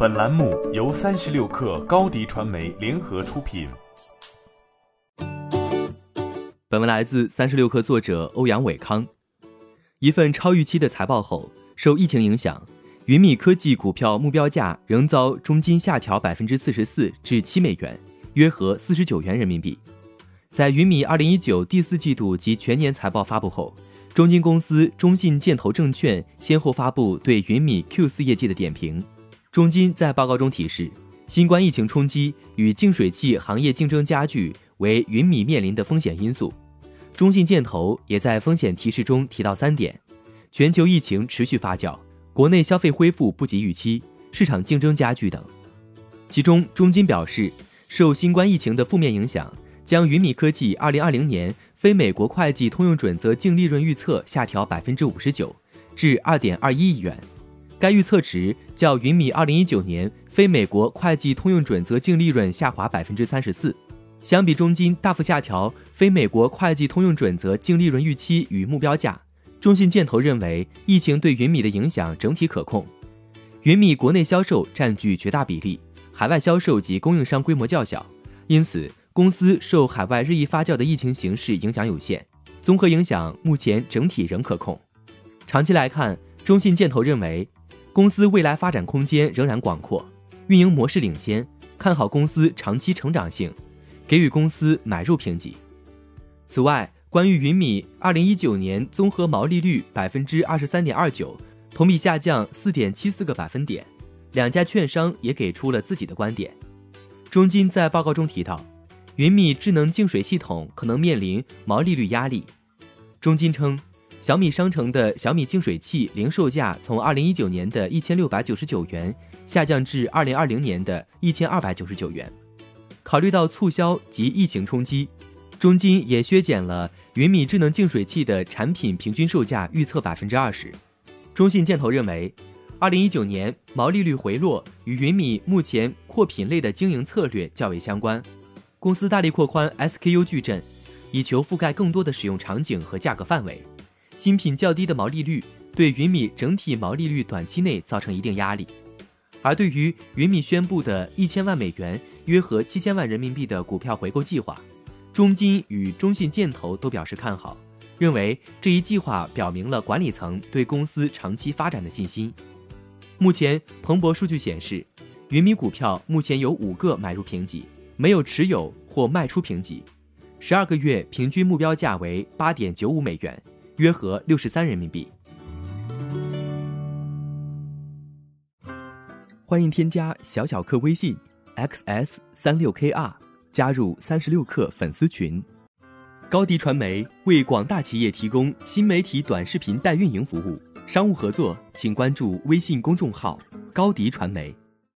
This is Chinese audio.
本栏目由三十六氪高低传媒联合出品。本文来自三十六氪作者欧阳伟康。一份超预期的财报后，受疫情影响，云米科技股票目标价仍遭中金下调百分之四十四至七美元，约合四十九元人民币。在云米二零一九第四季度及全年财报发布后。中金公司、中信建投证券先后发布对云米 Q 四业绩的点评。中金在报告中提示，新冠疫情冲击与净水器行业竞争加剧为云米面临的风险因素。中信建投也在风险提示中提到三点：全球疫情持续发酵，国内消费恢复不及预期，市场竞争加剧等。其中，中金表示，受新冠疫情的负面影响，将云米科技二零二零年。非美国会计通用准则净利润预测下调百分之五十九，至二点二一亿元。该预测值较云米二零一九年非美国会计通用准则净利润下滑百分之三十四。相比中金大幅下调非美国会计通用准则净利润预期与目标价，中信建投认为疫情对云米的影响整体可控。云米国内销售占据绝大比例，海外销售及供应商规模较小，因此。公司受海外日益发酵的疫情形势影响有限，综合影响目前整体仍可控。长期来看，中信建投认为，公司未来发展空间仍然广阔，运营模式领先，看好公司长期成长性，给予公司买入评级。此外，关于云米二零一九年综合毛利率百分之二十三点二九，同比下降四点七四个百分点，两家券商也给出了自己的观点。中金在报告中提到。云米智能净水系统可能面临毛利率压力。中金称，小米商城的小米净水器零售价从二零一九年的一千六百九十九元下降至二零二零年的一千二百九十九元。考虑到促销及疫情冲击，中金也削减了云米智能净水器的产品平均售价预测百分之二十。中信建投认为，二零一九年毛利率回落与云米目前扩品类的经营策略较为相关。公司大力扩宽 SKU 矩阵，以求覆盖更多的使用场景和价格范围。新品较低的毛利率对云米整体毛利率短期内造成一定压力。而对于云米宣布的一千万美元（约合七千万人民币）的股票回购计划，中金与中信建投都表示看好，认为这一计划表明了管理层对公司长期发展的信心。目前，彭博数据显示，云米股票目前有五个买入评级。没有持有或卖出评级，十二个月平均目标价为八点九五美元，约合六十三人民币。欢迎添加小小客微信 xs 三六 kr，加入三十六课粉丝群。高迪传媒为广大企业提供新媒体短视频代运营服务，商务合作请关注微信公众号高迪传媒。